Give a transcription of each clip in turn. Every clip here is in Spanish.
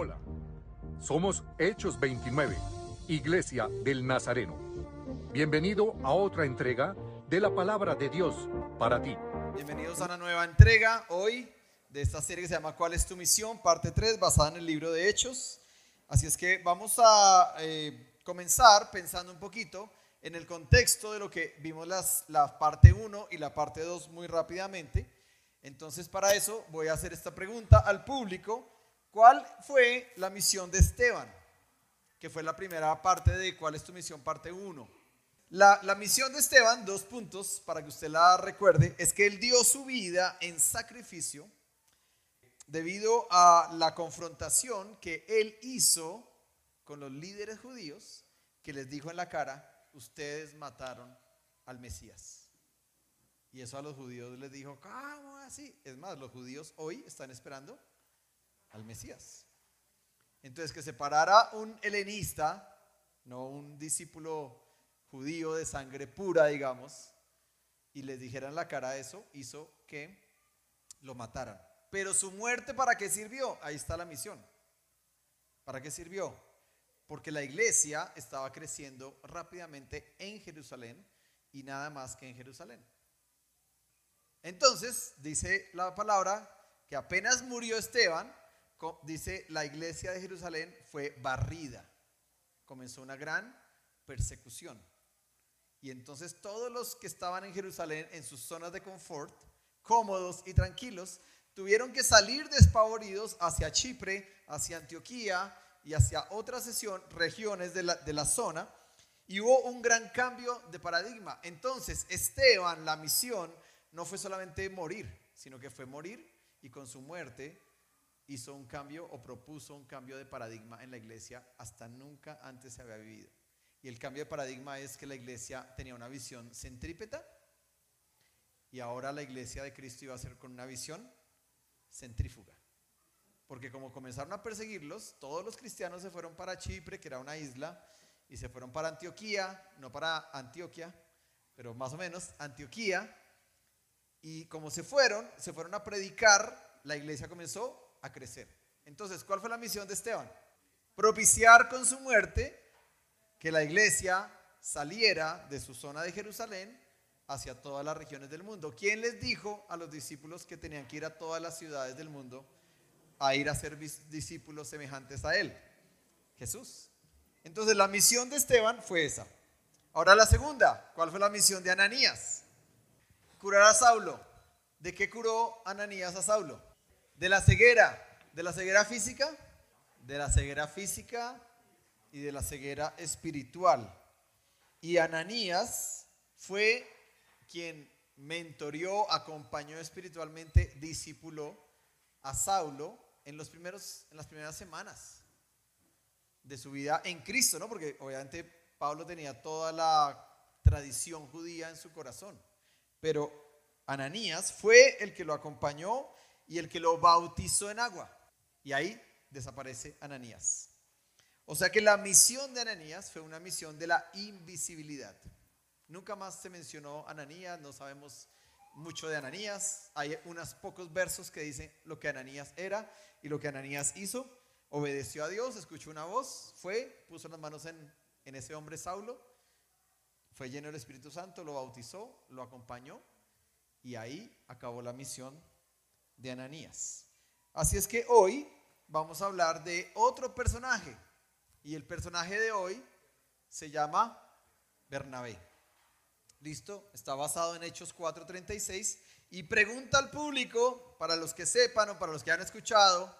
Hola, somos Hechos 29, Iglesia del Nazareno. Bienvenido a otra entrega de la palabra de Dios para ti. Bienvenidos a una nueva entrega hoy de esta serie que se llama ¿Cuál es tu misión? Parte 3, basada en el libro de Hechos. Así es que vamos a eh, comenzar pensando un poquito en el contexto de lo que vimos las, la parte 1 y la parte 2 muy rápidamente. Entonces para eso voy a hacer esta pregunta al público. ¿Cuál fue la misión de Esteban? Que fue la primera parte de ¿Cuál es tu misión? Parte 1. La, la misión de Esteban, dos puntos para que usted la recuerde, es que él dio su vida en sacrificio debido a la confrontación que él hizo con los líderes judíos, que les dijo en la cara, ustedes mataron al Mesías. Y eso a los judíos les dijo, ¿cómo así? Es más, los judíos hoy están esperando al Mesías. Entonces, que se parara un helenista, no un discípulo judío de sangre pura, digamos, y les dijera en la cara eso, hizo que lo mataran. Pero su muerte, ¿para qué sirvió? Ahí está la misión. ¿Para qué sirvió? Porque la iglesia estaba creciendo rápidamente en Jerusalén y nada más que en Jerusalén. Entonces, dice la palabra que apenas murió Esteban, dice la iglesia de Jerusalén fue barrida. Comenzó una gran persecución. Y entonces todos los que estaban en Jerusalén en sus zonas de confort, cómodos y tranquilos, tuvieron que salir despavoridos hacia Chipre, hacia Antioquía y hacia otras sesión, regiones de la, de la zona. Y hubo un gran cambio de paradigma. Entonces, Esteban, la misión no fue solamente morir, sino que fue morir y con su muerte hizo un cambio o propuso un cambio de paradigma en la iglesia hasta nunca antes se había vivido. Y el cambio de paradigma es que la iglesia tenía una visión centrípeta y ahora la iglesia de Cristo iba a ser con una visión centrífuga. Porque como comenzaron a perseguirlos, todos los cristianos se fueron para Chipre, que era una isla, y se fueron para Antioquía, no para Antioquia, pero más o menos Antioquía, y como se fueron, se fueron a predicar, la iglesia comenzó a crecer. Entonces, ¿cuál fue la misión de Esteban? Propiciar con su muerte que la iglesia saliera de su zona de Jerusalén hacia todas las regiones del mundo. ¿Quién les dijo a los discípulos que tenían que ir a todas las ciudades del mundo a ir a ser discípulos semejantes a él? Jesús. Entonces la misión de Esteban fue esa. Ahora la segunda, ¿cuál fue la misión de Ananías? curar a Saulo. ¿De qué curó Ananías a Saulo? De la ceguera. ¿De la ceguera física? De la ceguera física y de la ceguera espiritual. Y Ananías fue quien mentorió, acompañó espiritualmente, discipuló a Saulo en, los primeros, en las primeras semanas de su vida en Cristo, ¿no? Porque obviamente Pablo tenía toda la tradición judía en su corazón. Pero Ananías fue el que lo acompañó y el que lo bautizó en agua. Y ahí desaparece Ananías. O sea que la misión de Ananías fue una misión de la invisibilidad. Nunca más se mencionó Ananías, no sabemos mucho de Ananías. Hay unos pocos versos que dicen lo que Ananías era y lo que Ananías hizo. Obedeció a Dios, escuchó una voz, fue, puso las manos en, en ese hombre Saulo fue lleno del Espíritu Santo, lo bautizó, lo acompañó y ahí acabó la misión de Ananías. Así es que hoy vamos a hablar de otro personaje y el personaje de hoy se llama Bernabé. ¿Listo? Está basado en Hechos 4:36 y pregunta al público, para los que sepan o para los que han escuchado,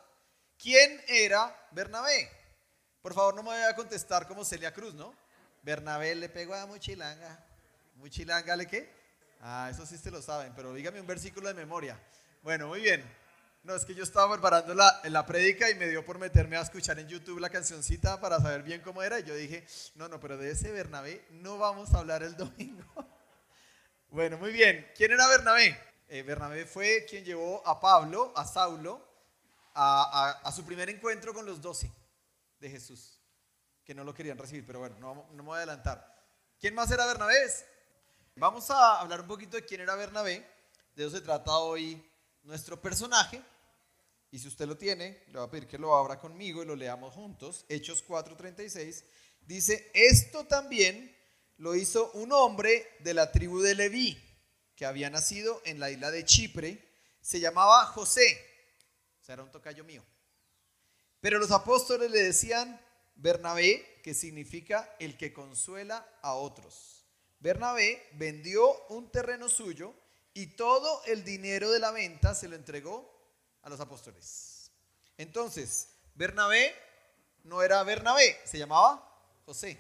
¿quién era Bernabé? Por favor, no me vaya a contestar como Celia Cruz, ¿no? Bernabé le pegó a Muchilanga. ¿Muchilanga le qué? Ah, eso sí se lo saben, pero dígame un versículo de memoria. Bueno, muy bien. No, es que yo estaba preparando la, la y me dio por meterme a escuchar en YouTube la cancioncita para saber bien cómo era. Y yo dije, no, no, pero de ese Bernabé no vamos a hablar el domingo. bueno, muy bien. ¿Quién era Bernabé? Eh, Bernabé fue quien llevó a Pablo, a Saulo, a, a, a su primer encuentro con los doce de Jesús que no lo querían recibir, pero bueno, no, no me voy a adelantar. ¿Quién más era Bernabé? Vamos a hablar un poquito de quién era Bernabé. De eso se trata hoy nuestro personaje. Y si usted lo tiene, le voy a pedir que lo abra conmigo y lo leamos juntos. Hechos 4:36 dice, esto también lo hizo un hombre de la tribu de Leví, que había nacido en la isla de Chipre, se llamaba José, o sea, era un tocayo mío. Pero los apóstoles le decían Bernabé, que significa el que consuela a otros. Bernabé vendió un terreno suyo y todo el dinero de la venta se lo entregó a los apóstoles. Entonces, Bernabé no era Bernabé, se llamaba José.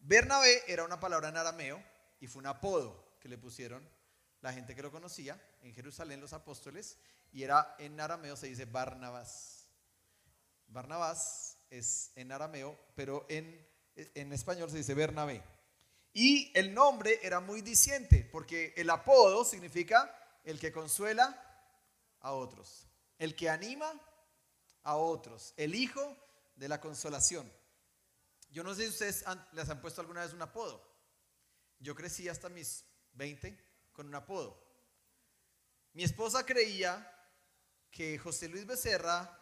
Bernabé era una palabra en arameo y fue un apodo que le pusieron la gente que lo conocía en Jerusalén, los apóstoles, y era en arameo se dice Barnabás. Barnabás es en arameo, pero en, en español se dice Bernabé. Y el nombre era muy diciente, porque el apodo significa el que consuela a otros, el que anima a otros, el hijo de la consolación. Yo no sé si ustedes les han puesto alguna vez un apodo. Yo crecí hasta mis 20 con un apodo. Mi esposa creía que José Luis Becerra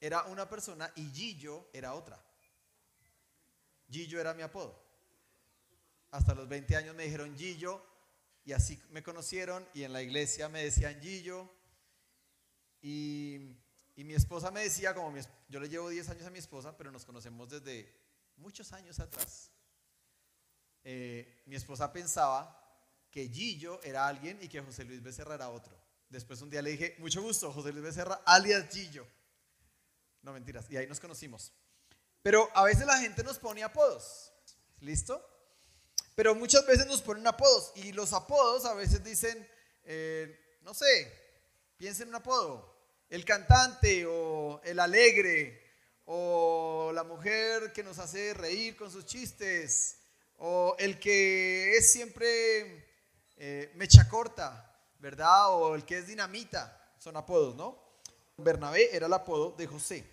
era una persona y Gillo era otra. Gillo era mi apodo. Hasta los 20 años me dijeron Gillo y así me conocieron y en la iglesia me decían Gillo. Y, mi esposa me decía, como yo le llevo 10 años a mi esposa, pero nos conocemos desde muchos años atrás. Eh, mi esposa pensaba que Gillo era alguien y que José Luis Becerra era otro. Después un día le dije, mucho gusto, José Luis Becerra, alias Gillo. No mentiras, y ahí nos conocimos. Pero a veces la gente nos pone apodos, ¿listo? Pero muchas veces nos ponen apodos y los apodos a veces dicen, eh, no sé, piensen en un apodo, el cantante o el alegre o la mujer que nos hace reír con sus chistes o el que es siempre eh, mecha corta, ¿verdad? O el que es dinamita, son apodos, ¿no? Bernabé era el apodo de José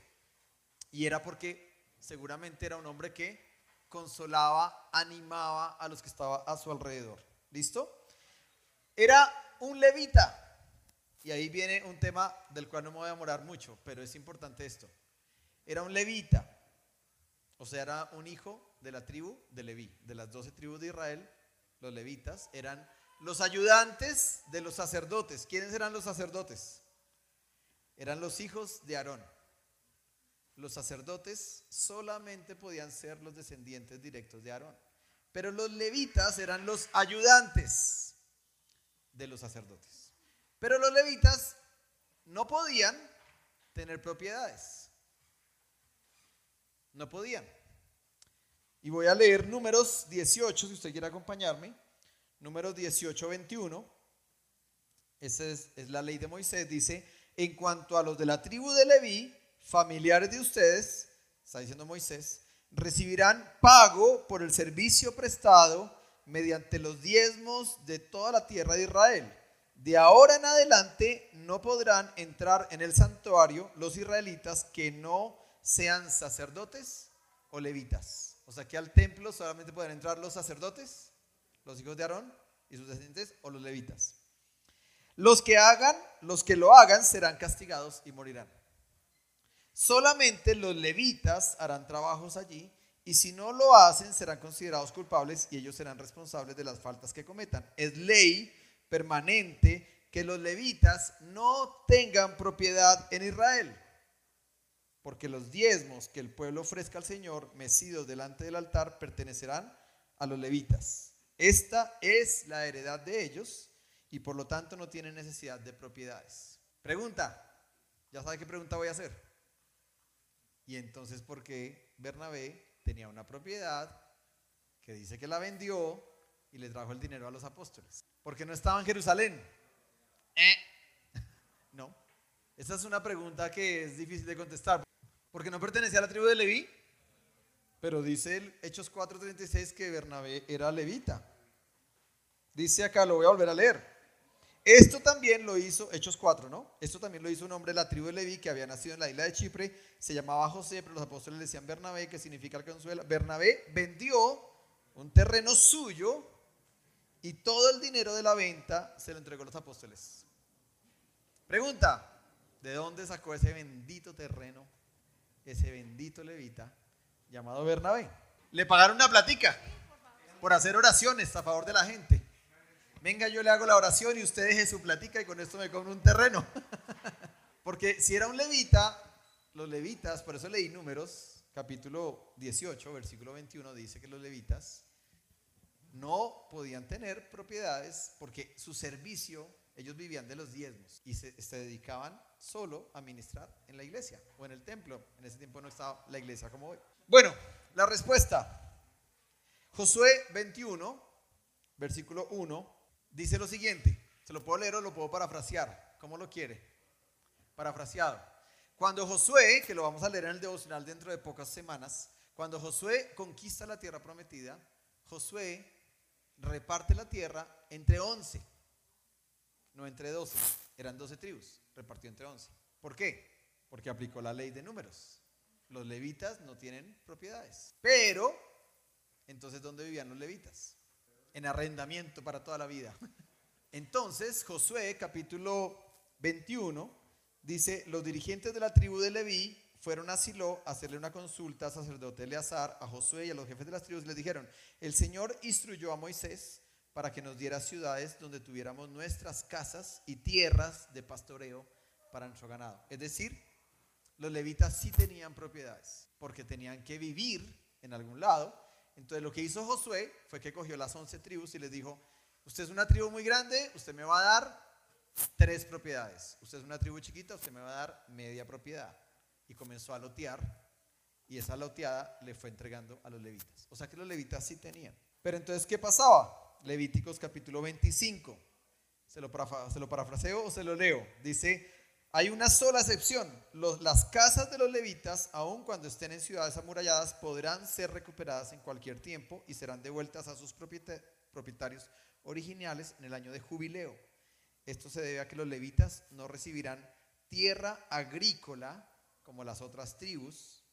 y era porque seguramente era un hombre que consolaba, animaba a los que estaban a su alrededor. ¿Listo? Era un levita. Y ahí viene un tema del cual no me voy a demorar mucho, pero es importante esto. Era un levita, o sea, era un hijo de la tribu de Leví, de las doce tribus de Israel, los levitas eran los ayudantes de los sacerdotes. ¿Quiénes eran los sacerdotes? Eran los hijos de Aarón los sacerdotes solamente podían ser los descendientes directos de Aarón. Pero los levitas eran los ayudantes de los sacerdotes. Pero los levitas no podían tener propiedades. No podían. Y voy a leer números 18, si usted quiere acompañarme. Números 18, 21. Esa es, es la ley de Moisés. Dice, en cuanto a los de la tribu de Leví, familiares de ustedes, está diciendo Moisés, recibirán pago por el servicio prestado mediante los diezmos de toda la tierra de Israel. De ahora en adelante no podrán entrar en el santuario los israelitas que no sean sacerdotes o levitas. O sea que al templo solamente pueden entrar los sacerdotes, los hijos de Aarón y sus descendientes o los levitas. Los que hagan, los que lo hagan serán castigados y morirán. Solamente los levitas harán trabajos allí y si no lo hacen serán considerados culpables y ellos serán responsables de las faltas que cometan. Es ley permanente que los levitas no tengan propiedad en Israel, porque los diezmos que el pueblo ofrezca al Señor, mecidos delante del altar, pertenecerán a los levitas. Esta es la heredad de ellos y por lo tanto no tienen necesidad de propiedades. Pregunta, ¿ya sabe qué pregunta voy a hacer? Y entonces, ¿por qué Bernabé tenía una propiedad que dice que la vendió y le trajo el dinero a los apóstoles? Porque no estaba en Jerusalén. ¿Eh? No. Esa es una pregunta que es difícil de contestar. Porque no pertenecía a la tribu de Leví. Pero dice el Hechos 4:36 que Bernabé era levita. Dice acá, lo voy a volver a leer. Esto también lo hizo, Hechos 4, ¿no? Esto también lo hizo un hombre de la tribu de Leví que había nacido en la isla de Chipre, se llamaba José, pero los apóstoles le decían Bernabé, que significa el consuelo. Bernabé vendió un terreno suyo y todo el dinero de la venta se lo entregó a los apóstoles. Pregunta, ¿De dónde sacó ese bendito terreno, ese bendito levita llamado Bernabé? Le pagaron una platica por hacer oraciones a favor de la gente. Venga, yo le hago la oración y usted deje su platica y con esto me compro un terreno. Porque si era un levita, los levitas, por eso leí números, capítulo 18, versículo 21, dice que los levitas no podían tener propiedades porque su servicio, ellos vivían de los diezmos y se, dedicaban solo a ministrar en la iglesia o en el templo. En ese tiempo no estaba la iglesia como hoy. Bueno, la respuesta. Josué 21, versículo 1, dice lo siguiente. Se lo puedo leer o lo puedo parafrasear. ¿Cómo lo quiere? Parafraseado. Cuando Josué, que lo vamos a leer en el devocional dentro de pocas semanas, cuando Josué conquista la tierra prometida, Josué reparte la tierra entre 11, no entre 12, eran 12 tribus, repartió entre 11. ¿Por qué? Porque aplicó la ley de números. Los levitas no tienen propiedades. Pero, entonces, ¿dónde vivían los levitas? En arrendamiento para toda la vida. Entonces, Josué, capítulo 21, dice, los dirigentes de la tribu de Leví fueron a Silo a hacerle una consulta a sacerdote Eleazar, a Josué y a los jefes de las tribus. Les dijeron, el Señor instruyó a Moisés para que nos diera ciudades donde tuviéramos nuestras casas y tierras de pastoreo para nuestro ganado. Es decir, los levitas sí tenían propiedades, porque tenían que vivir en algún lado. Entonces lo que hizo Josué fue que cogió las once tribus y les dijo, usted es una tribu muy grande, usted me va a dar tres propiedades. Usted es una tribu chiquita, usted me va a dar media propiedad y comenzó a lotear y esa loteada le fue entregando a los levitas. O sea que los levitas sí tenían. Pero entonces, ¿qué pasaba? Levíticos capítulo 25. ¿Se lo, se lo parafraseo o se lo leo? Dice, hay una sola excepción. las casas de los levitas, aun cuando estén en ciudades amuralladas, podrán ser recuperadas en cualquier tiempo y serán devueltas a sus propietarios originales en el año de jubileo. Esto se debe a que los levitas no recibirán tierra agrícola como las otras tribus,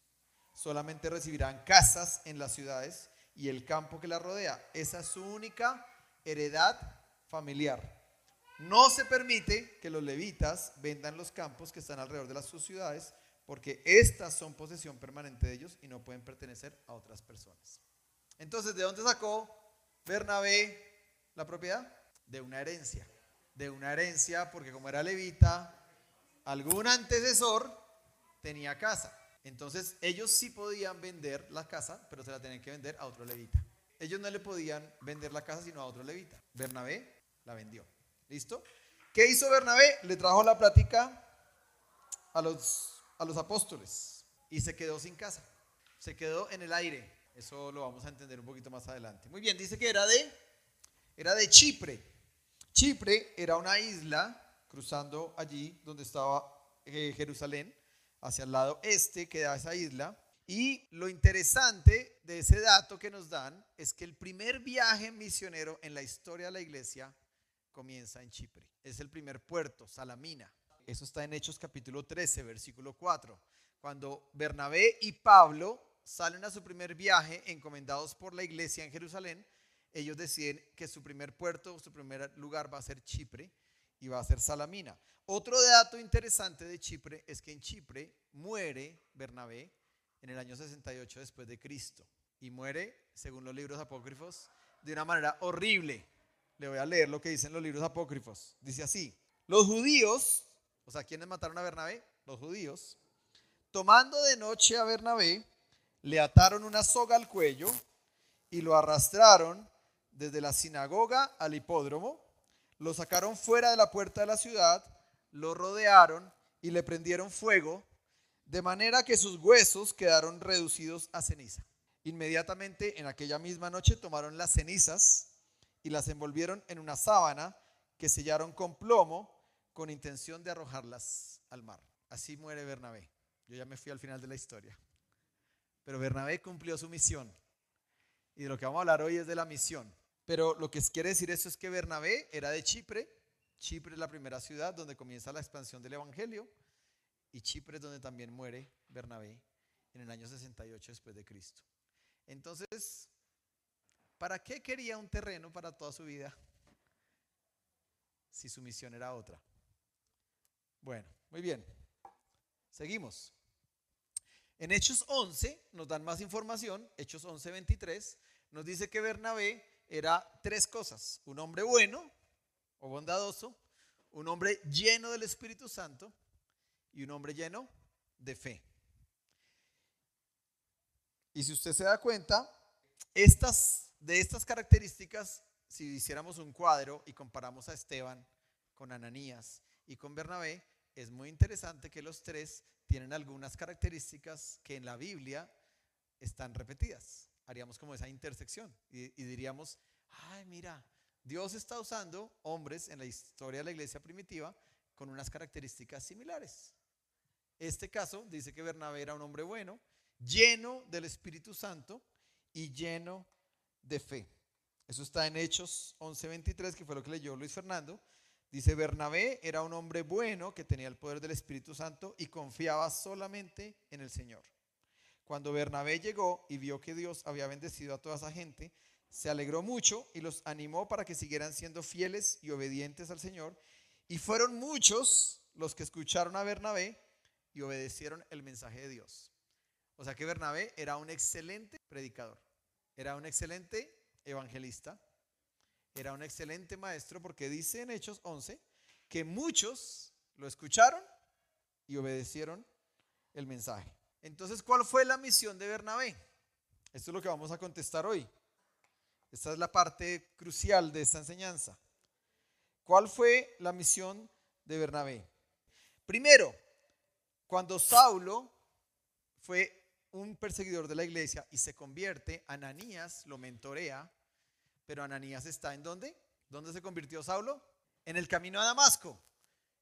solamente recibirán casas en las ciudades y el campo que las rodea. Esa es su única heredad familiar. No se permite que los levitas vendan los campos que están alrededor de las sus ciudades, porque estas son posesión permanente de ellos y no pueden pertenecer a otras personas. Entonces, ¿de dónde sacó Bernabé la propiedad? De una herencia. De una herencia, porque como era levita, algún antecesor tenía casa. Entonces ellos sí podían vender la casa, pero se la tenían que vender a otro levita. Ellos no le podían vender la casa sino a otro levita. Bernabé la vendió. ¿Listo? ¿Qué hizo Bernabé? Le trajo la plática a los, a los apóstoles y se quedó sin casa. Se quedó en el aire. Eso lo vamos a entender un poquito más adelante. Muy bien, dice que era de, era de Chipre. Chipre era una isla cruzando allí donde estaba eh, Jerusalén hacia el lado este queda esa isla. Y lo interesante de ese dato que nos dan es que el primer viaje misionero en la historia de la iglesia comienza en Chipre. Es el primer puerto, Salamina. Eso está en Hechos capítulo 13, versículo 4. Cuando Bernabé y Pablo salen a su primer viaje encomendados por la iglesia en Jerusalén, ellos deciden que su primer puerto, su primer lugar va a ser Chipre y va a ser Salamina. Otro dato interesante de Chipre es que en Chipre muere Bernabé en el año 68 después de Cristo y muere, según los libros apócrifos, de una manera horrible. Le voy a leer lo que dicen los libros apócrifos. Dice así, los judíos, o sea, ¿quiénes mataron a Bernabé? Los judíos, tomando de noche a Bernabé, le ataron una soga al cuello y lo arrastraron desde la sinagoga al hipódromo lo sacaron fuera de la puerta de la ciudad, lo rodearon y le prendieron fuego, de manera que sus huesos quedaron reducidos a ceniza. Inmediatamente en aquella misma noche tomaron las cenizas y las envolvieron en una sábana que sellaron con plomo con intención de arrojarlas al mar. Así muere Bernabé. Yo ya me fui al final de la historia. Pero Bernabé cumplió su misión. Y de lo que vamos a hablar hoy es de la misión. Pero lo que quiere decir eso es que Bernabé era de Chipre. Chipre es la primera ciudad donde comienza la expansión del Evangelio. Y Chipre es donde también muere Bernabé en el año 68 después de Cristo. Entonces, ¿para qué quería un terreno para toda su vida si su misión era otra? Bueno, muy bien. Seguimos. En Hechos 11 nos dan más información, Hechos 11, 23, nos dice que Bernabé era tres cosas, un hombre bueno o bondadoso, un hombre lleno del Espíritu Santo y un hombre lleno de fe. Y si usted se da cuenta, estas, de estas características, si hiciéramos un cuadro y comparamos a Esteban con Ananías y con Bernabé, es muy interesante que los tres tienen algunas características que en la Biblia están repetidas. Haríamos como esa intersección y, y diríamos, ay, mira, Dios está usando hombres en la historia de la iglesia primitiva con unas características similares. Este caso dice que Bernabé era un hombre bueno, lleno del Espíritu Santo y lleno de fe. Eso está en Hechos 11:23, que fue lo que leyó Luis Fernando. Dice, Bernabé era un hombre bueno que tenía el poder del Espíritu Santo y confiaba solamente en el Señor. Cuando Bernabé llegó y vio que Dios había bendecido a toda esa gente, se alegró mucho y los animó para que siguieran siendo fieles y obedientes al Señor. Y fueron muchos los que escucharon a Bernabé y obedecieron el mensaje de Dios. O sea que Bernabé era un excelente predicador, era un excelente evangelista, era un excelente maestro porque dice en Hechos 11 que muchos lo escucharon y obedecieron el mensaje. Entonces, ¿cuál fue la misión de Bernabé? Esto es lo que vamos a contestar hoy. Esta es la parte crucial de esta enseñanza. ¿Cuál fue la misión de Bernabé? Primero, cuando Saulo fue un perseguidor de la iglesia y se convierte, Ananías lo mentorea, pero Ananías está en dónde? ¿Dónde se convirtió Saulo? En el camino a Damasco.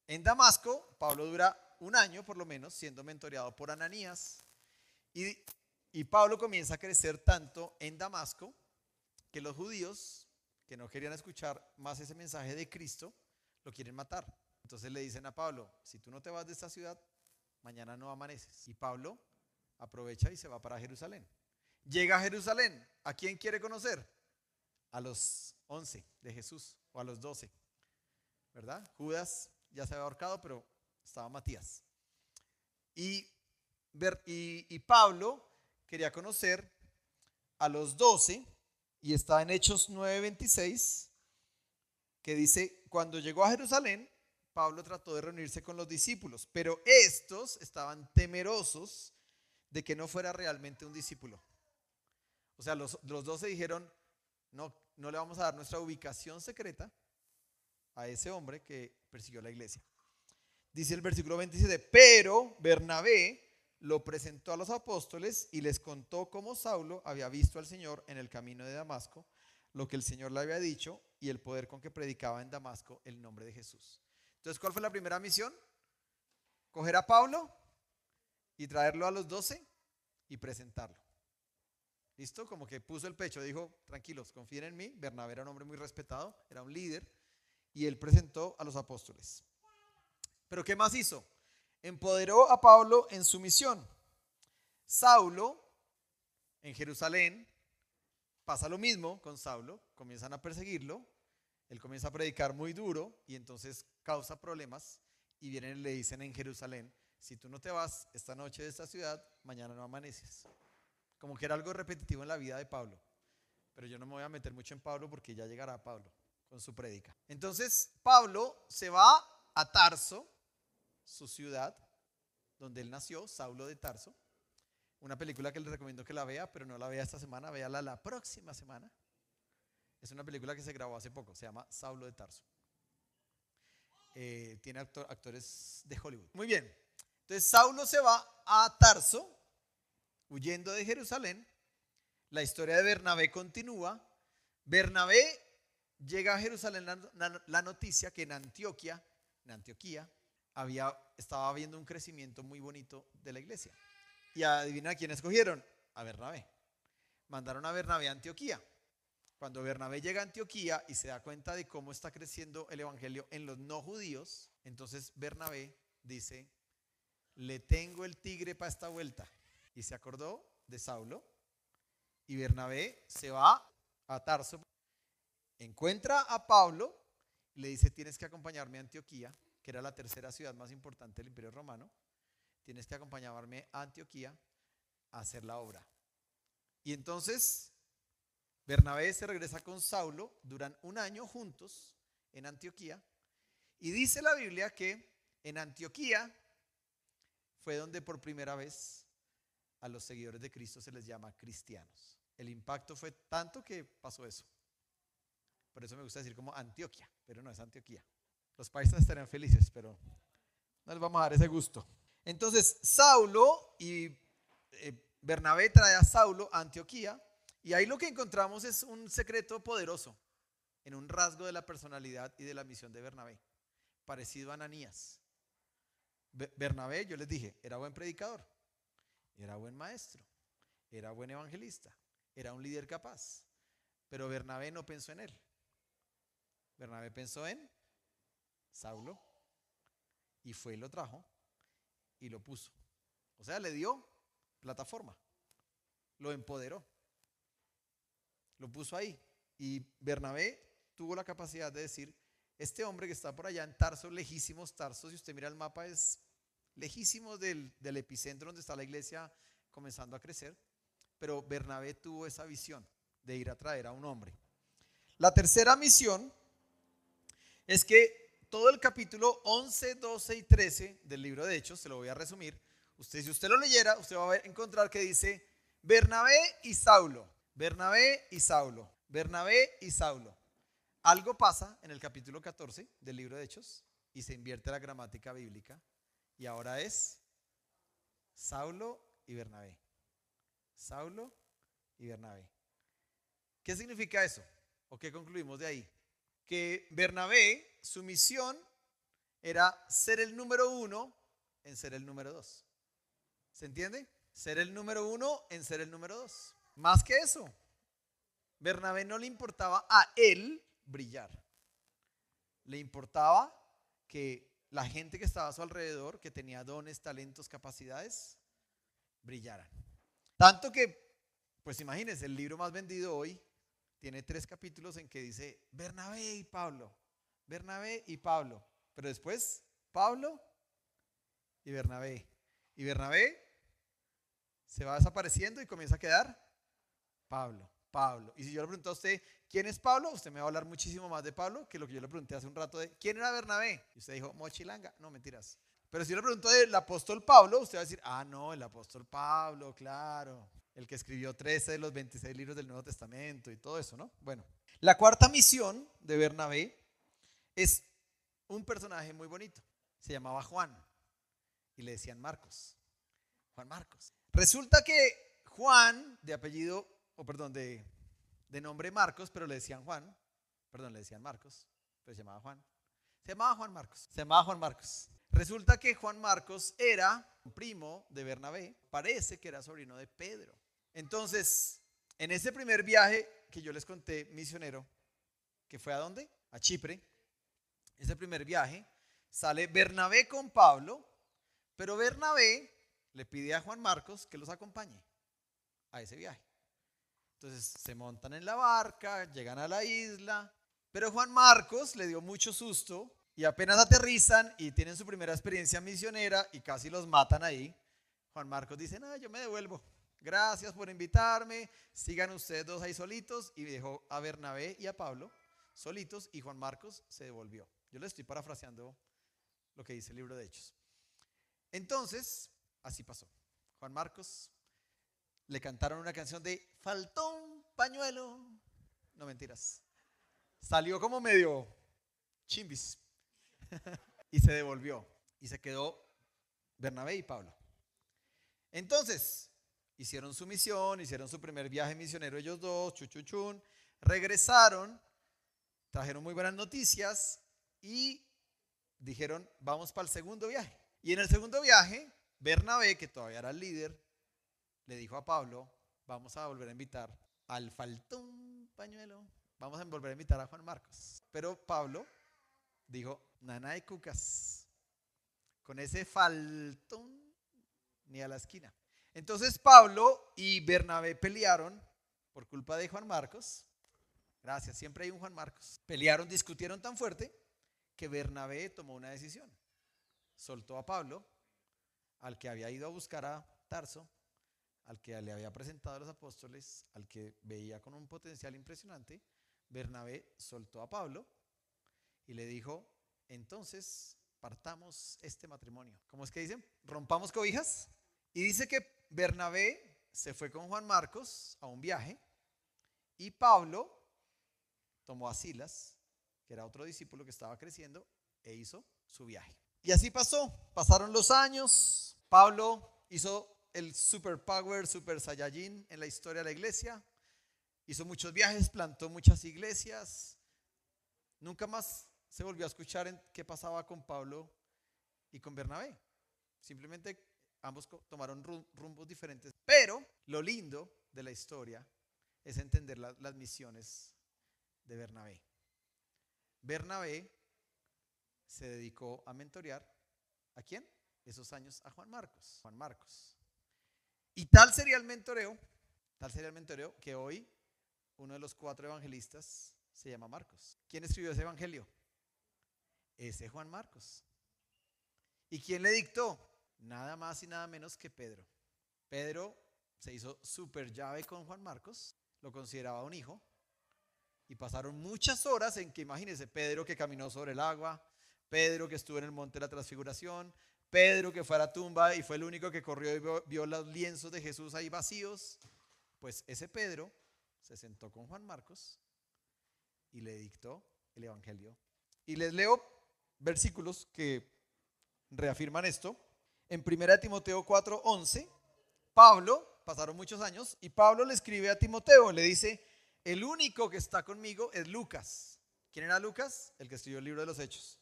En Damasco, Pablo dura un año por lo menos siendo mentoreado por Ananías y, y Pablo comienza a crecer tanto en Damasco que los judíos que no querían escuchar más ese mensaje de Cristo, lo quieren matar. Entonces le dicen a Pablo, si tú no te vas de esta ciudad, mañana no amaneces. Y Pablo aprovecha y se va para Jerusalén. Llega a Jerusalén. ¿A quién quiere conocer? A los once de Jesús o a los doce. ¿Verdad? Judas ya se había ahorcado, pero estaba Matías. Y, y, Pablo quería conocer a los doce y está en Hechos 9:26 que dice, cuando llegó a Jerusalén, Pablo trató de reunirse con los discípulos, pero estos estaban temerosos de que no fuera realmente un discípulo. O sea, los, los dos se dijeron, no, no le vamos a dar nuestra ubicación secreta a ese hombre que persiguió la iglesia. Dice el versículo 27, pero Bernabé lo presentó a los apóstoles y les contó cómo Saulo había visto al Señor en el camino de Damasco, lo que el Señor le había dicho y el poder con que predicaba en Damasco el nombre de Jesús. Entonces, ¿cuál fue la primera misión? Coger a Pablo y traerlo a los doce y presentarlo. ¿Listo? Como que puso el pecho, dijo, tranquilos, confíen en mí. Bernabé era un hombre muy respetado, era un líder, y él presentó a los apóstoles. Pero ¿qué más hizo? Empoderó a Pablo en su misión. Saulo, en Jerusalén, pasa lo mismo con Saulo, comienzan a perseguirlo, él comienza a predicar muy duro y entonces causa problemas y vienen y le dicen en Jerusalén, si tú no te vas esta noche de esta ciudad, mañana no amaneces. Como que era algo repetitivo en la vida de Pablo. Pero yo no me voy a meter mucho en Pablo porque ya llegará Pablo con su prédica. Entonces Pablo se va a Tarso, su ciudad, donde él nació, Saulo de Tarso. Una película que les recomiendo que la vea, pero no la vea esta semana, véala la próxima semana. Es una película que se grabó hace poco, se llama Saulo de Tarso. Eh, tiene actores de Hollywood. Muy bien, entonces Saulo se va a Tarso, huyendo de Jerusalén. La historia de Bernabé continúa. Bernabé llega a Jerusalén la, noticia que en Antioquia, en Antioquía, había, estaba habiendo un crecimiento muy bonito de la iglesia. Y adivina quién escogieron, a Bernabé. Mandaron a Bernabé a Antioquía. Cuando Bernabé llega a Antioquía y se da cuenta de cómo está creciendo el evangelio en los no judíos, entonces Bernabé dice, le tengo el tigre para esta vuelta. Y se acordó de Saulo. Y Bernabé se va a Tarso, encuentra a Pablo le dice, tienes que acompañarme a Antioquía, que era la tercera ciudad más importante del Imperio Romano. tienes que acompañarme a Antioquía a hacer la obra. Y entonces Bernabé se regresa con Saulo, duran un año juntos en Antioquía, y dice la Biblia que en Antioquía fue donde por primera vez a los seguidores de Cristo se les llama cristianos. El impacto fue tanto que pasó eso. Por eso me gusta decir como Antioquia, pero no es Antioquía. Los países estarían felices, pero no les vamos a dar ese gusto. Entonces, Saulo y eh, Bernabé trae a Saulo a Antioquía y ahí lo que encontramos es un secreto poderoso en un rasgo de la personalidad y de la misión de Bernabé, parecido a Ananías. Bernabé, yo les dije, era buen predicador, era buen maestro, era buen evangelista, era un líder capaz, pero Bernabé no pensó en él. Bernabé pensó en Saulo y fue y lo trajo y lo puso. O sea, le dio plataforma, lo empoderó, lo puso ahí. Y Bernabé tuvo la capacidad de decir, este hombre que está por allá en Tarso, lejísimos Tarso, si usted mira el mapa, es lejísimos del, epicentro donde está la iglesia comenzando a crecer, pero Bernabé tuvo esa visión de ir a traer a un hombre. La tercera misión es que todo el capítulo 11, 12 y 13 del libro de Hechos, se lo voy a resumir, usted si usted lo leyera, usted va a encontrar que dice Bernabé y Saulo, Bernabé y Saulo, Bernabé y Saulo. Algo pasa en el capítulo 14 del libro de Hechos y se invierte la gramática bíblica y ahora es Saulo y Bernabé. Saulo y Bernabé. ¿Qué significa eso? ¿O qué concluimos de ahí? Que Bernabé, su misión era ser el número uno en ser el número dos. ¿Se entiende? Ser el número uno en ser el número dos. Más que eso, Bernabé no le importaba a él brillar. Le importaba que la gente que estaba a su alrededor, que tenía dones, talentos, capacidades, brillaran. Tanto que, pues imagínense, el libro más vendido hoy tiene tres capítulos en que dice Bernabé y Pablo, Bernabé y Pablo, pero después Pablo y Bernabé. Y Bernabé se va desapareciendo y comienza a quedar Pablo. Pablo. Y si yo le pregunto a usted, ¿quién es Pablo? Usted me va a hablar muchísimo más de Pablo que lo que yo le pregunté hace un rato de, ¿quién era Bernabé? Y usted dijo, Mochilanga. No, mentiras. Pero si yo le pregunto del apóstol Pablo, usted va a decir, ah, no, el apóstol Pablo, claro. El que escribió 13 de los 26 libros del Nuevo Testamento y todo eso, ¿no? Bueno, la cuarta misión de Bernabé es un personaje muy bonito. Se llamaba Juan y le decían Marcos. Juan Marcos. Resulta que Juan, de apellido o perdón, de, de nombre Marcos, pero le decían Juan, perdón, le decían Marcos, pero se llamaba Juan. Se llamaba Juan Marcos, se llamaba Juan Marcos. Resulta que Juan Marcos era primo de Bernabé, parece que era sobrino de Pedro. Entonces, en ese primer viaje que yo les conté, misionero, que fue a dónde? A Chipre, ese primer viaje, sale Bernabé con Pablo, pero Bernabé le pide a Juan Marcos que los acompañe a ese viaje. Entonces se montan en la barca, llegan a la isla, pero Juan Marcos le dio mucho susto y apenas aterrizan y tienen su primera experiencia misionera y casi los matan ahí. Juan Marcos dice, no, yo me devuelvo. Gracias por invitarme. Sigan ustedes dos ahí solitos. Y dejó a Bernabé y a Pablo solitos y Juan Marcos se devolvió. Yo le estoy parafraseando lo que dice el libro de Hechos. Entonces, así pasó. Juan Marcos le cantaron una canción de Faltó pañuelo. No mentiras. Salió como medio chimbis. y se devolvió. Y se quedó Bernabé y Pablo. Entonces, hicieron su misión, hicieron su primer viaje misionero ellos dos, chuchuchun, regresaron, trajeron muy buenas noticias y dijeron, vamos para el segundo viaje. Y en el segundo viaje, Bernabé, que todavía era el líder, le dijo a Pablo, vamos a volver a invitar al faltón pañuelo, vamos a volver a invitar a Juan Marcos. Pero Pablo dijo, nana de cucas, con ese faltón ni a la esquina. Entonces Pablo y Bernabé pelearon por culpa de Juan Marcos. Gracias, siempre hay un Juan Marcos. Pelearon, discutieron tan fuerte que Bernabé tomó una decisión. Soltó a Pablo, al que había ido a buscar a Tarso, al que le había presentado a los apóstoles, al que veía con un potencial impresionante, Bernabé soltó a Pablo y le dijo, entonces partamos este matrimonio. ¿Cómo es que dicen? Rompamos cobijas. Y dice que Bernabé se fue con Juan Marcos a un viaje y Pablo tomó a Silas, que era otro discípulo que estaba creciendo, e hizo su viaje. Y así pasó, pasaron los años, Pablo hizo el superpower, super saiyajin en la historia de la iglesia, hizo muchos viajes, plantó muchas iglesias, nunca más se volvió a escuchar en qué pasaba con Pablo y con Bernabé. Simplemente ambos tomaron rumbos diferentes. Pero lo lindo de la historia es entender las misiones de Bernabé. Bernabé se dedicó a mentorear a quién? Esos años a Juan Marcos. Juan Marcos. Y tal sería el mentoreo, tal sería el mentoreo que hoy uno de los cuatro evangelistas se llama Marcos. ¿Quién escribió ese evangelio? Ese Juan Marcos. ¿Y quién le dictó? Nada más y nada menos que Pedro. Pedro se hizo súper llave con Juan Marcos, lo consideraba un hijo, y pasaron muchas horas en que, imagínense, Pedro que caminó sobre el agua, Pedro que estuvo en el monte de la transfiguración, Pedro que fue a la tumba y fue el único que corrió y vio, los lienzos de Jesús ahí vacíos, pues ese Pedro se sentó con Juan Marcos y le dictó el Evangelio. Y les leo versículos que reafirman esto. En 1 Timoteo 4:11, Pablo, pasaron muchos años, y Pablo le escribe a Timoteo, le dice, el único que está conmigo es Lucas. ¿Quién era Lucas? El que escribió el libro de los Hechos.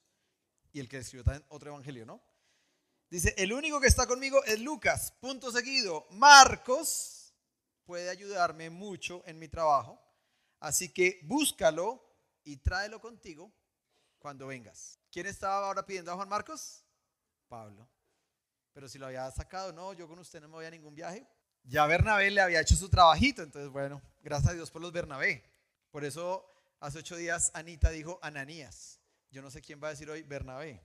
Y el que escribió también otro evangelio, ¿no? Dice, el único que está conmigo es Lucas. Punto seguido. Marcos puede ayudarme mucho en mi trabajo. Así que búscalo y tráelo contigo cuando vengas. ¿Quién estaba ahora pidiendo a Juan Marcos? Pablo. Pero si lo había sacado, no, yo con usted no me voy a ningún viaje. Ya Bernabé le había hecho su trabajito, entonces bueno, gracias a Dios por los Bernabé. Por eso hace ocho días Anita dijo Ananías. Yo no sé quién va a decir hoy Bernabé.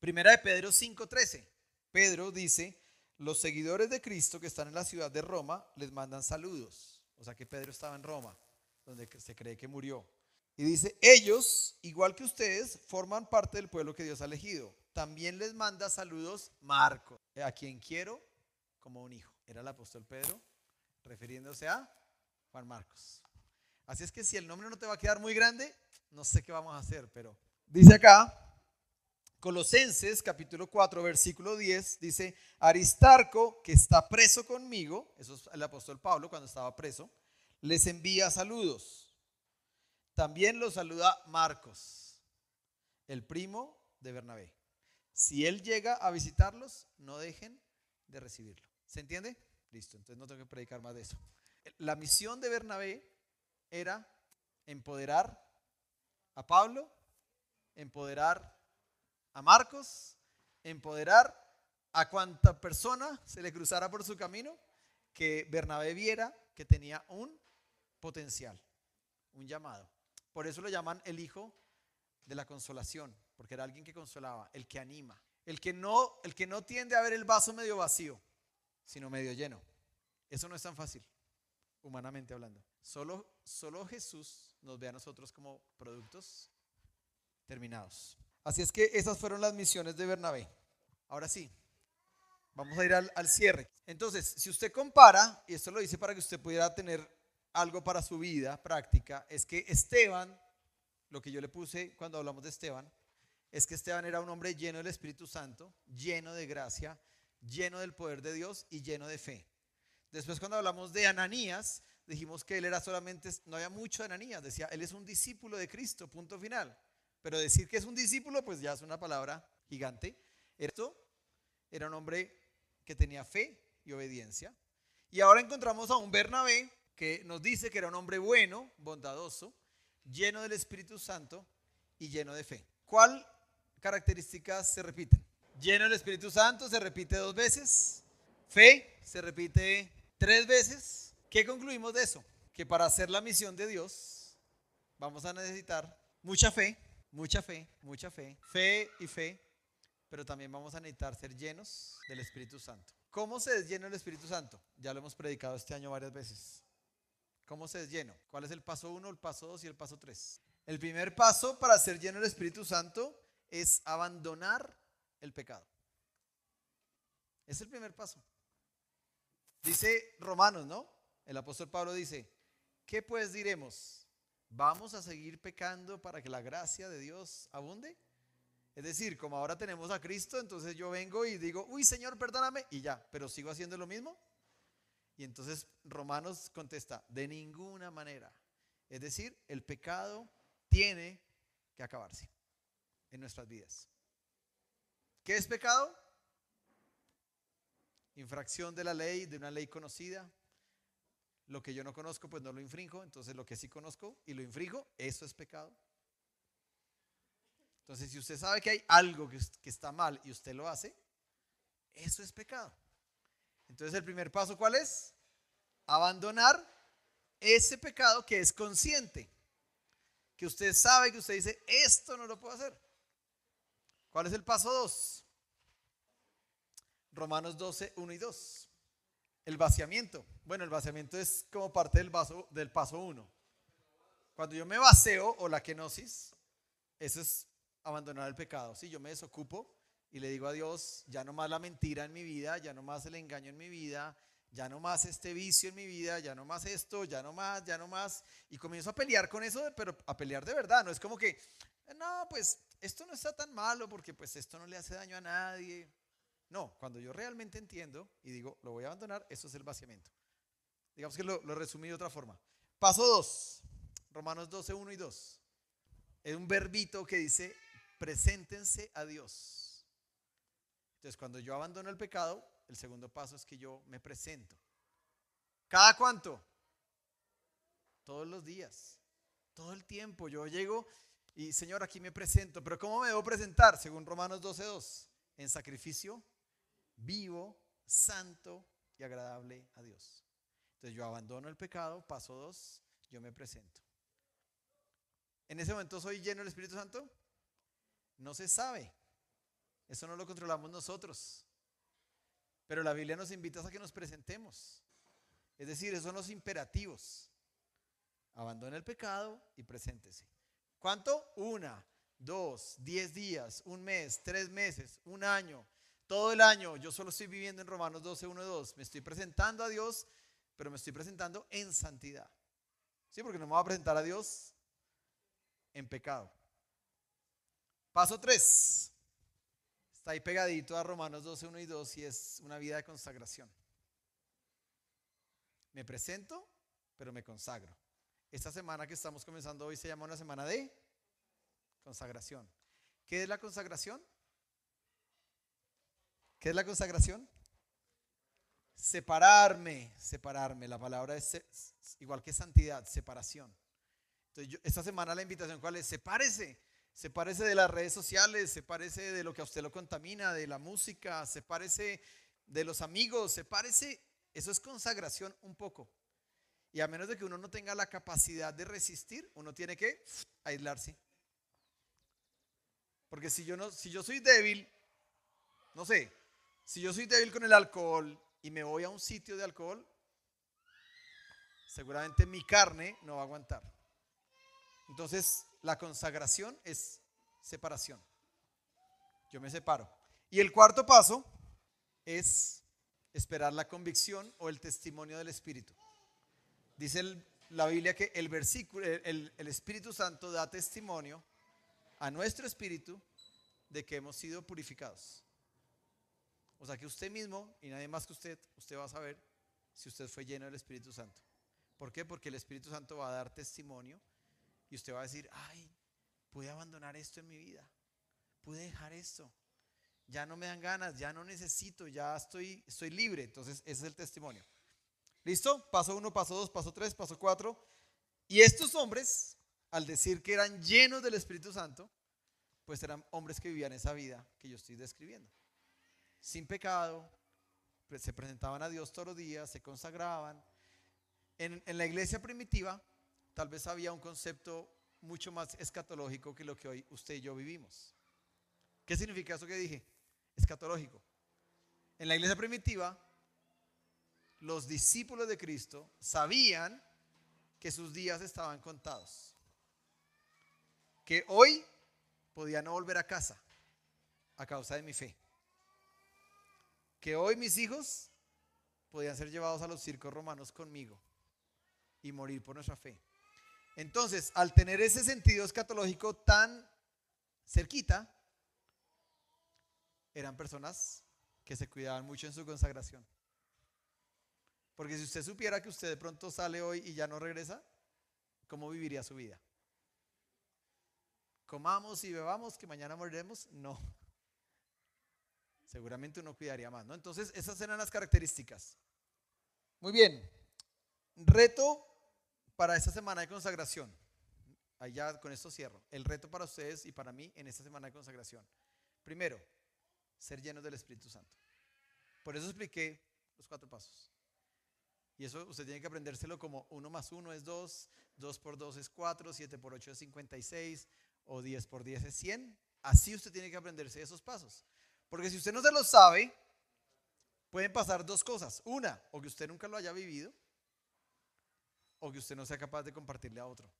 Primera de Pedro 5:13. Pedro dice, los seguidores de Cristo que están en la ciudad de Roma les mandan saludos. O sea que Pedro estaba en Roma, donde se cree que murió. Y dice, ellos, igual que ustedes, forman parte del pueblo que Dios ha elegido. También les manda saludos Marco, a quien quiero como un hijo. Era el apóstol Pedro, refiriéndose a Juan Marcos. Así es que si el nombre no te va a quedar muy grande, no sé qué vamos a hacer, pero dice acá, Colosenses capítulo 4, versículo 10, dice, Aristarco, que está preso conmigo, eso es el apóstol Pablo cuando estaba preso, les envía saludos. También los saluda Marcos, el primo de Bernabé. Si él llega a visitarlos, no dejen de recibirlo. ¿Se entiende? Listo, entonces no tengo que predicar más de eso. La misión de Bernabé era empoderar a Pablo, empoderar a Marcos, empoderar a cuanta persona se le cruzara por su camino, que Bernabé viera que tenía un potencial, un llamado. Por eso lo llaman el hijo de la consolación, porque era alguien que consolaba, el que anima, el que no, el que no tiende a ver el vaso medio vacío, sino medio lleno. Eso no es tan fácil, humanamente hablando. Solo, solo Jesús nos ve a nosotros como productos terminados. Así es que esas fueron las misiones de Bernabé. Ahora sí, vamos a ir al, cierre. Entonces, si usted compara, y esto lo dice para que usted pudiera tener algo para su vida práctica, es que Esteban, lo que yo le puse cuando hablamos de Esteban, es que Esteban era un hombre lleno del Espíritu Santo, lleno de gracia, lleno del poder de Dios y lleno de fe. Después cuando hablamos de Ananías, dijimos que él era solamente, no había mucho de Ananías, decía, él es un discípulo de Cristo, punto final. Pero decir que es un discípulo, pues ya es una palabra gigante. Esto era un hombre que tenía fe y obediencia. Y ahora encontramos a un Bernabé que nos dice que era un hombre bueno, bondadoso, lleno del Espíritu Santo y lleno de fe. ¿Cuál características se repiten? Lleno del Espíritu Santo se repite dos veces. Fe se repite tres veces. ¿Qué concluimos de eso? Que para hacer la misión de Dios vamos a necesitar mucha fe, mucha fe, mucha fe, fe y fe, pero también vamos a necesitar ser llenos del Espíritu Santo. ¿Cómo se desllena el Espíritu Santo? Ya lo hemos predicado este año varias veces. ¿Cómo se desllena? ¿Cuál es el paso 1, el paso 2 y el paso 3? El primer paso para ser lleno del Espíritu Santo es abandonar el pecado. Es el primer paso. Dice Romanos, ¿no? El apóstol Pablo dice, ¿qué pues diremos? ¿Vamos a seguir pecando para que la gracia de Dios abunde? Es decir, como ahora tenemos a Cristo, entonces yo vengo y digo, uy Señor, perdóname, y ya, pero sigo haciendo lo mismo. Y entonces Romanos contesta, de ninguna manera. Es decir, el pecado tiene que acabarse en nuestras vidas. ¿Qué es pecado? Infracción de la ley, de una ley conocida. Lo que yo no conozco, pues no lo infringo. Entonces lo que sí conozco y lo infringo, eso es pecado. Entonces, si usted sabe que hay algo que, está mal y usted lo hace, eso es pecado. Entonces, el primer paso, ¿cuál es? Abandonar ese pecado que es consciente. Que usted sabe que usted dice, esto no lo puedo hacer. ¿Cuál es el paso 2? Romanos 12, 1 y 2. El vaciamiento. Bueno, el vaciamiento es como parte del, vaso, del paso 1. Cuando yo me vaceo o la kenosis, eso es abandonar el pecado. Si yo me desocupo y le digo a Dios, ya no más la mentira en mi vida, ya no más el engaño en mi vida, ya no más este vicio en mi vida, ya no más esto, ya no más, ya no más. Y comienzo a pelear con eso, pero a pelear de verdad. No es como que, no, pues esto no está tan malo porque pues esto no le hace daño a nadie. No, cuando yo realmente entiendo y digo, lo voy a abandonar, eso es el vaciamiento. Digamos que lo, lo resumí de otra forma. Paso 2, Romanos 12, 1 y 2. Es un verbito que dice preséntense a Dios. Entonces, cuando yo abandono el pecado, el segundo paso es que yo me presento. ¿Cada cuánto? Todos los días, todo el tiempo. Yo llego y, Señor, aquí me presento. Pero ¿cómo me debo presentar? Según Romanos 12.2, en sacrificio vivo, santo y agradable a Dios. Entonces yo abandono el pecado, paso 2, yo me presento. ¿En ese momento soy lleno del Espíritu Santo? No se sabe. Eso no lo controlamos nosotros. Pero la Biblia nos invita a que nos presentemos. Es decir, esos son los imperativos. Abandone el pecado y preséntese. ¿Cuánto? Una, dos, diez días, un mes, tres meses, un año, todo el año. Yo solo estoy viviendo en Romanos 12, 1, 2. Me estoy presentando a Dios, pero me estoy presentando en santidad. Sí, porque no me voy a presentar a Dios en pecado. Paso 3. Está ahí pegadito a Romanos 12, 1 y 2 y es una vida de consagración. Me presento, pero me consagro. Esta semana que estamos comenzando hoy se llama una semana de consagración. ¿Qué es la consagración? ¿Qué es la consagración? Separarme, separarme. La palabra es igual que santidad, separación. Entonces, esta semana la invitación, ¿cuál es? Sepárese se parece de las redes sociales, se parece de lo que a usted lo contamina, de la música, se parece de los amigos, se parece, eso es consagración un poco. Y a menos de que uno no tenga la capacidad de resistir, uno tiene que aislarse. Porque si yo no si yo soy débil, no sé, si yo soy débil con el alcohol y me voy a un sitio de alcohol, seguramente mi carne no va a aguantar. Entonces, la consagración es separación. Yo me separo. Y el cuarto paso es esperar la convicción o el testimonio del Espíritu. Dice la Biblia que el versículo, el, el Espíritu Santo da testimonio a nuestro espíritu de que hemos sido purificados. O sea que usted mismo y nadie más que usted, usted va a saber si usted fue lleno del Espíritu Santo. ¿Por qué? Porque el Espíritu Santo va a dar testimonio y usted va a decir, ay, pude abandonar esto en mi vida, pude dejar esto, ya no me dan ganas, ya no necesito, ya estoy, estoy libre. Entonces, ese es el testimonio. ¿Listo? Paso uno, paso dos, paso tres, paso cuatro. Y estos hombres, al decir que eran llenos del Espíritu Santo, pues eran hombres que vivían esa vida que yo estoy describiendo. Sin pecado, se presentaban a Dios todos los días, se consagraban. En, la iglesia primitiva, tal vez había un concepto mucho más escatológico que lo que hoy usted y yo vivimos. ¿Qué significa eso que dije? escatológico. En la iglesia primitiva, los discípulos de Cristo sabían que sus días estaban contados. Que hoy podía no volver a casa a causa de mi fe. Que hoy mis hijos podían ser llevados a los circos romanos conmigo y morir por nuestra fe. Entonces, al tener ese sentido escatológico tan cerquita, eran personas que se cuidaban mucho en su consagración. Porque si usted supiera que usted de pronto sale hoy y ya no regresa, ¿cómo viviría su vida? Comamos y bebamos que mañana moriremos. No. Seguramente uno cuidaría más, ¿no? Entonces, esas eran las características. Muy bien. Reto para esta semana de consagración. Allá con esto cierro. El reto para ustedes y para mí en esta semana de consagración. Primero, ser llenos del Espíritu Santo. Por eso expliqué los cuatro pasos. Y eso usted tiene que aprendérselo como 1 más 1 es 2, 2 por 2 es 4, 7 por 8 es 56 o 10 por 10 es 100. Así usted tiene que aprenderse esos pasos. Porque si usted no se los sabe, pueden pasar dos cosas. Una, o que usted nunca lo haya vivido, o que usted no sea capaz de compartirle a otro.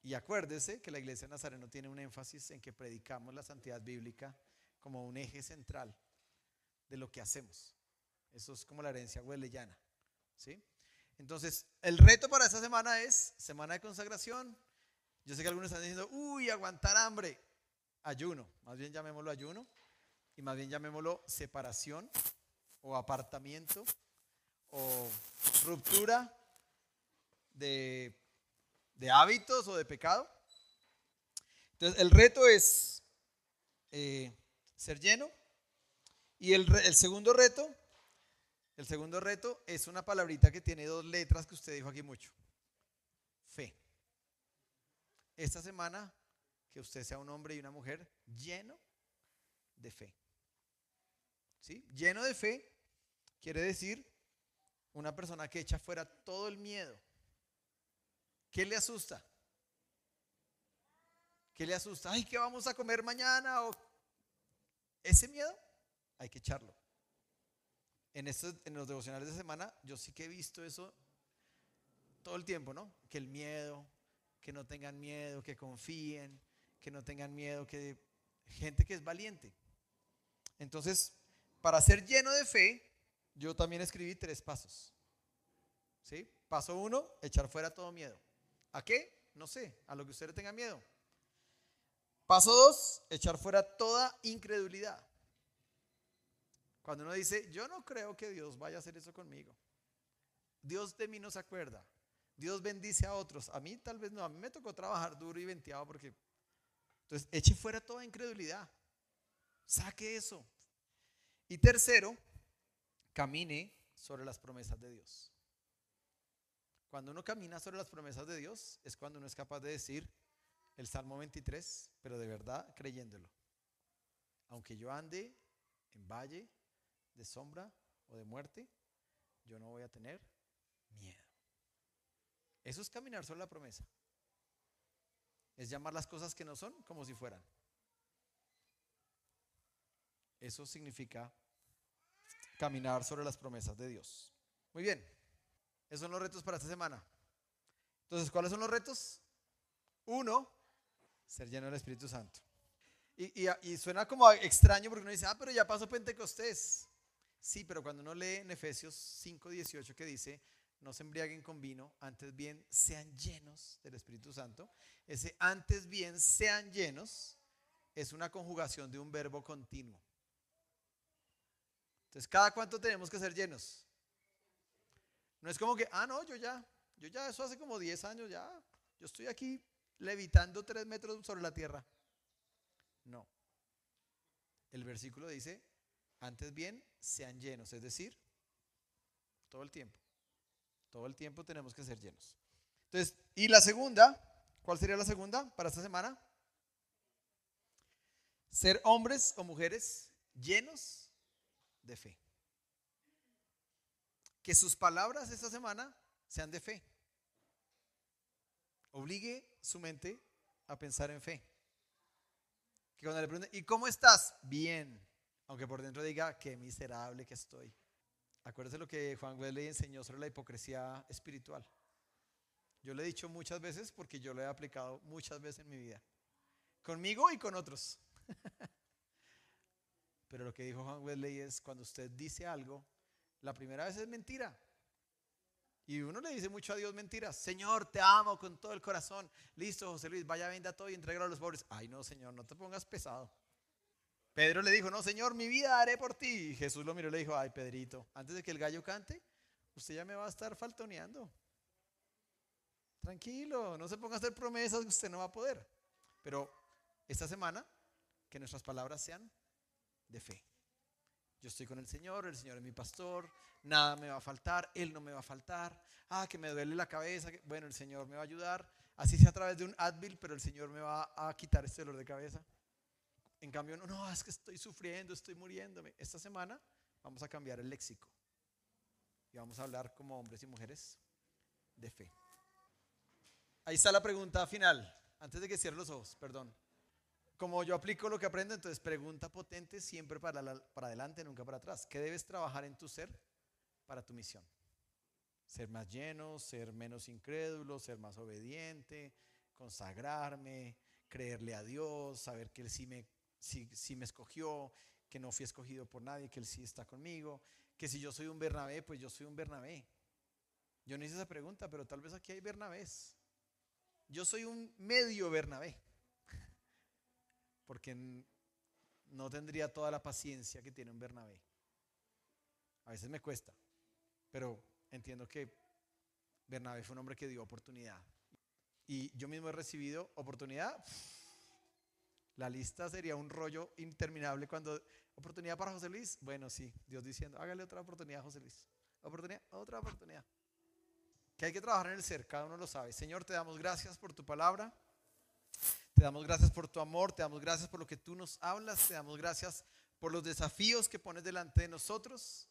Y acuérdese que la iglesia de Nazareno tiene un énfasis en que predicamos la santidad bíblica como un eje central de lo que hacemos. Eso es como la herencia huelellana. ¿sí? Entonces, el reto para esta semana es semana de consagración. Yo sé que algunos están diciendo, uy, aguantar hambre. Ayuno, más bien llamémoslo ayuno y más bien llamémoslo separación o apartamiento o ruptura de, hábitos o de pecado. Entonces, el reto es eh, ser lleno. Y el, el segundo reto el segundo reto es una palabrita que tiene dos letras que usted dijo aquí mucho. Fe. Esta semana, que usted sea un hombre y una mujer lleno de fe. ¿Sí? Lleno de fe quiere decir una persona que echa fuera todo el miedo. ¿Qué le asusta? ¿Qué le asusta? Ay, ¿qué vamos a comer mañana? O ese miedo hay que echarlo en, estos, en los devocionales de semana, yo sí que he visto eso todo el tiempo, ¿no? Que el miedo, que no tengan miedo, que confíen, que no tengan miedo, que gente que es valiente. Entonces, para ser lleno de fe, yo también escribí tres pasos. ¿Sí? Paso uno, echar fuera todo miedo. ¿A qué? No sé, a lo que usted le tenga miedo. Paso dos, echar fuera toda incredulidad. Cuando uno dice, yo no creo que Dios vaya a hacer eso conmigo. Dios de mí no se acuerda. Dios bendice a otros. A mí tal vez no. A mí me tocó trabajar duro y venteado porque... Entonces, eche fuera toda incredulidad. Saque eso. Y tercero, camine sobre las promesas de Dios. Cuando uno camina sobre las promesas de Dios es cuando uno es capaz de decir el Salmo 23, pero de verdad creyéndolo. Aunque yo ande en valle de sombra o de muerte, yo no voy a tener miedo. Eso es caminar sobre la promesa. Es llamar las cosas que no son como si fueran. Eso significa caminar sobre las promesas de Dios. Muy bien. Esos son los retos para esta semana. Entonces, ¿cuáles son los retos? Uno, ser lleno del Espíritu Santo. Y, y, suena como extraño porque uno dice, ah, pero ya pasó Pentecostés. Sí, pero cuando uno lee en Efesios 5:18 que dice, no se embriaguen con vino, antes bien sean llenos del Espíritu Santo, ese antes bien sean llenos es una conjugación de un verbo continuo. Entonces, ¿cada cuánto tenemos que ser llenos? No es como que, ah, no, yo ya, yo ya, eso hace como 10 años ya, yo estoy aquí levitando 3 metros sobre la tierra. No. El versículo dice, antes bien, sean llenos, es decir, todo el tiempo. Todo el tiempo tenemos que ser llenos. Entonces, y la segunda, ¿cuál sería la segunda para esta semana? Ser hombres o mujeres llenos de fe. Que sus palabras esta semana sean de fe. Obligue su mente a pensar en fe. que cuando le pregunten, ¿y cómo estás? Bien. Aunque por dentro diga, qué miserable que estoy. Acuérdese lo que Juan Wesley enseñó sobre la hipocresía espiritual. Yo le he dicho muchas veces porque yo lo he aplicado muchas veces en mi vida. Conmigo y con otros. Pero lo que dijo Juan Wesley es cuando usted dice algo, la primera vez es mentira. Y uno le dice mucho a Dios mentiras. Señor, te amo con todo el corazón. Listo, José Luis, vaya, venda todo y entrega a los pobres. Ay, no, Señor, no te pongas pesado. Pedro le dijo, no, Señor, mi vida haré por ti. Y Jesús lo miró y le dijo, ay, Pedrito, antes de que el gallo cante, usted ya me va a estar faltoneando. Tranquilo, no se ponga a hacer promesas usted no va a poder. Pero esta semana, que nuestras palabras sean de fe. Yo estoy con el Señor, el Señor es mi pastor, nada me va a faltar, Él no me va a faltar. Ah, que me duele la cabeza, bueno, el Señor me va a ayudar. Así sea a través de un Advil, pero el Señor me va a quitar este dolor de cabeza. En cambio, no, no, es que estoy sufriendo, estoy muriéndome. Esta semana vamos a cambiar el léxico y vamos a hablar como hombres y mujeres de fe. Ahí está la pregunta final, antes de que cierre los ojos, perdón como yo aplico lo que aprendo, entonces pregunta potente siempre para, para adelante, nunca para atrás. ¿Qué debes trabajar en tu ser para tu misión? Ser más lleno, ser menos incrédulo, ser más obediente, consagrarme, creerle a Dios, saber que Él sí me, sí, me escogió, que no fui escogido por nadie, que Él sí está conmigo, que si yo soy un Bernabé, pues yo soy un Bernabé. Yo no hice esa pregunta, pero tal vez aquí hay Bernabés. Yo soy un medio Bernabé porque no tendría toda la paciencia que tiene un Bernabé. A veces me cuesta, pero entiendo que Bernabé fue un hombre que dio oportunidad. Y yo mismo he recibido oportunidad. La lista sería un rollo interminable cuando oportunidad para José Luis. Bueno, sí, Dios diciendo, hágale otra oportunidad a José Luis. Oportunidad, otra oportunidad. Que hay que trabajar en el ser, cada uno lo sabe. Señor, te damos gracias por tu palabra. Te damos gracias por tu amor, te damos gracias por lo que tú nos hablas, te damos gracias por los desafíos que pones delante de nosotros.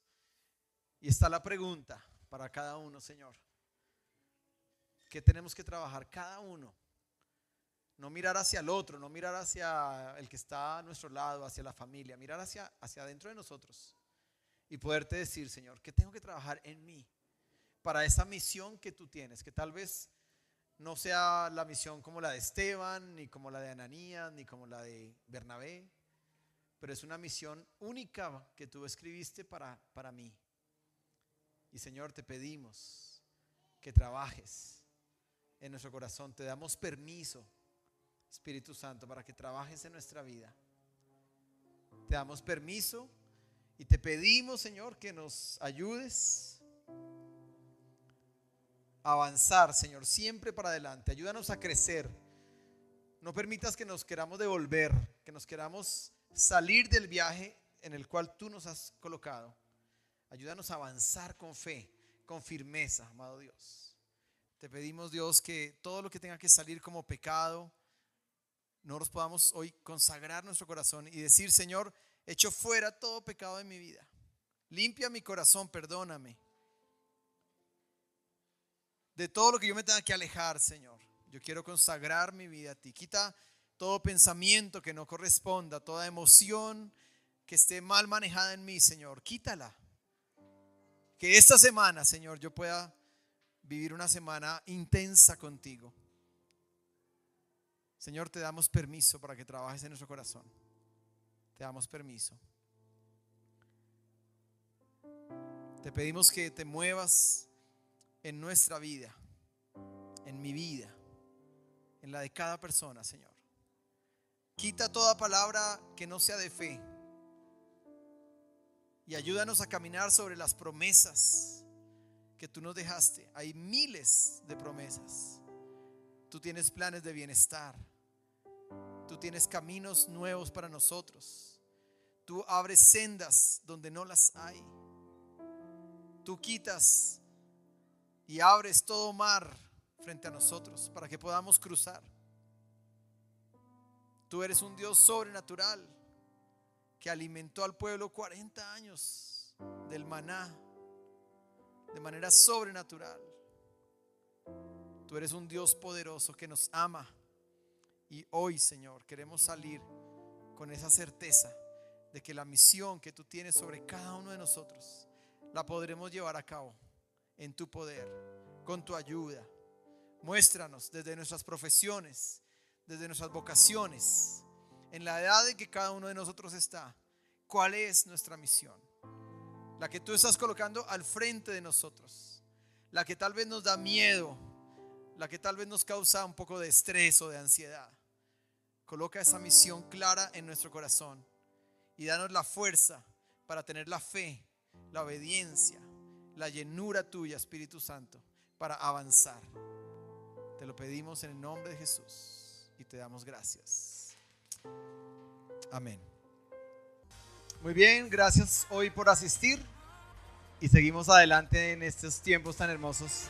Y está la pregunta para cada uno, Señor. ¿Qué tenemos que trabajar cada uno? No mirar hacia el otro, no mirar hacia el que está a nuestro lado, hacia la familia, mirar hacia, hacia adentro de nosotros. Y poderte decir, Señor, ¿qué tengo que trabajar en mí para esa misión que tú tienes? Que tal vez no sea la misión como la de Esteban, ni como la de Ananías, ni como la de Bernabé, pero es una misión única que tú escribiste para, para mí. Y Señor, te pedimos que trabajes en nuestro corazón, te damos permiso, Espíritu Santo, para que trabajes en nuestra vida. Te damos permiso y te pedimos, Señor, que nos ayudes avanzar, Señor, siempre para adelante. Ayúdanos a crecer. No permitas que nos queramos devolver, que nos queramos salir del viaje en el cual tú nos has colocado. Ayúdanos a avanzar con fe, con firmeza, amado Dios. Te pedimos, Dios, que todo lo que tenga que salir como pecado, nos podamos hoy consagrar nuestro corazón y decir, Señor, echo fuera todo pecado de mi vida. Limpia mi corazón, perdóname de todo lo que yo me tenga que alejar, Señor. Yo quiero consagrar mi vida a ti. Quita todo pensamiento que no corresponda, toda emoción que esté mal manejada en mí, Señor. Quítala. Que esta semana, Señor, yo pueda vivir una semana intensa contigo. Señor, te damos permiso para que trabajes en nuestro corazón. Te damos permiso. Te pedimos que te muevas en nuestra vida, en mi vida, en la de cada persona, Señor. Quita toda palabra que no sea de fe y ayúdanos a caminar sobre las promesas que tú nos dejaste. Hay miles de promesas. Tú tienes planes de bienestar. Tú tienes caminos nuevos para nosotros. Tú abres sendas donde no las hay. Tú quitas y abres todo mar frente a nosotros para que podamos cruzar. Tú eres un Dios sobrenatural que alimentó al pueblo 40 años del maná de manera sobrenatural. Tú eres un Dios poderoso que nos ama y hoy, Señor, queremos salir con esa certeza de que la misión que tú tienes sobre cada uno de nosotros la podremos llevar a cabo en tu poder, con tu ayuda. Muéstranos desde nuestras profesiones, desde nuestras vocaciones, en la edad en que cada uno de nosotros está, cuál es nuestra misión. La que tú estás colocando al frente de nosotros. La que tal vez nos da miedo, la que tal vez nos causa un poco de estrés o de ansiedad. Coloca esa misión clara en nuestro corazón y danos la fuerza para tener la fe, la obediencia, la llenura tuya, Espíritu Santo, para avanzar. Te lo pedimos en el nombre de Jesús y te damos gracias. Amén. Muy bien, gracias hoy por asistir y seguimos adelante en estos tiempos tan hermosos.